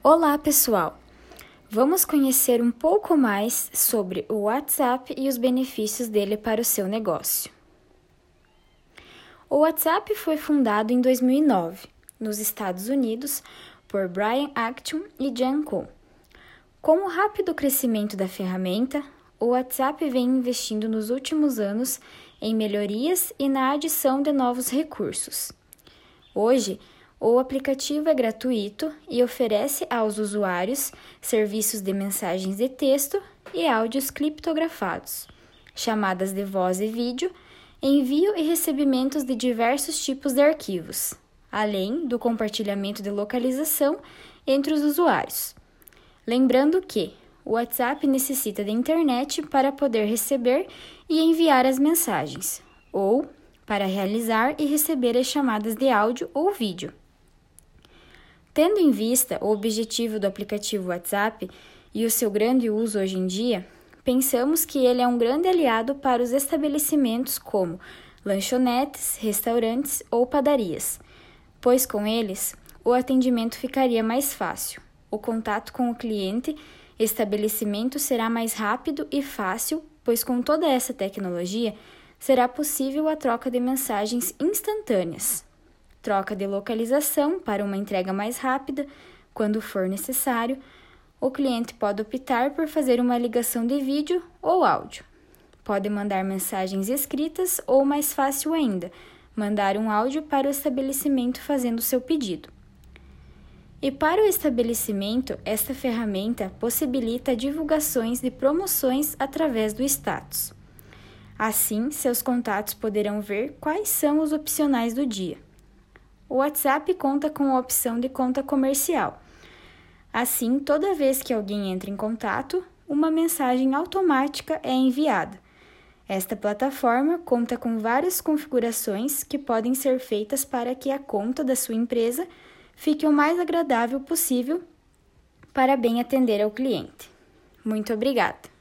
Olá, pessoal! Vamos conhecer um pouco mais sobre o WhatsApp e os benefícios dele para o seu negócio. O WhatsApp foi fundado em 2009, nos Estados Unidos, por Brian Acton e Jan Koh. Com o rápido crescimento da ferramenta, o WhatsApp vem investindo nos últimos anos em melhorias e na adição de novos recursos. Hoje, o aplicativo é gratuito e oferece aos usuários serviços de mensagens de texto e áudios criptografados, chamadas de voz e vídeo, envio e recebimentos de diversos tipos de arquivos, além do compartilhamento de localização entre os usuários. Lembrando que o WhatsApp necessita de internet para poder receber e enviar as mensagens, ou para realizar e receber as chamadas de áudio ou vídeo. Tendo em vista o objetivo do aplicativo WhatsApp e o seu grande uso hoje em dia, pensamos que ele é um grande aliado para os estabelecimentos como lanchonetes, restaurantes ou padarias, pois com eles o atendimento ficaria mais fácil, o contato com o cliente estabelecimento será mais rápido e fácil, pois com toda essa tecnologia será possível a troca de mensagens instantâneas, troca de localização para uma entrega mais rápida, quando for necessário. O cliente pode optar por fazer uma ligação de vídeo ou áudio. Pode mandar mensagens escritas ou, mais fácil ainda, mandar um áudio para o estabelecimento fazendo seu pedido. E para o estabelecimento, esta ferramenta possibilita divulgações de promoções através do status. Assim, seus contatos poderão ver quais são os opcionais do dia. O WhatsApp conta com a opção de conta comercial. Assim, toda vez que alguém entra em contato, uma mensagem automática é enviada. Esta plataforma conta com várias configurações que podem ser feitas para que a conta da sua empresa fique o mais agradável possível para bem atender ao cliente. Muito obrigada!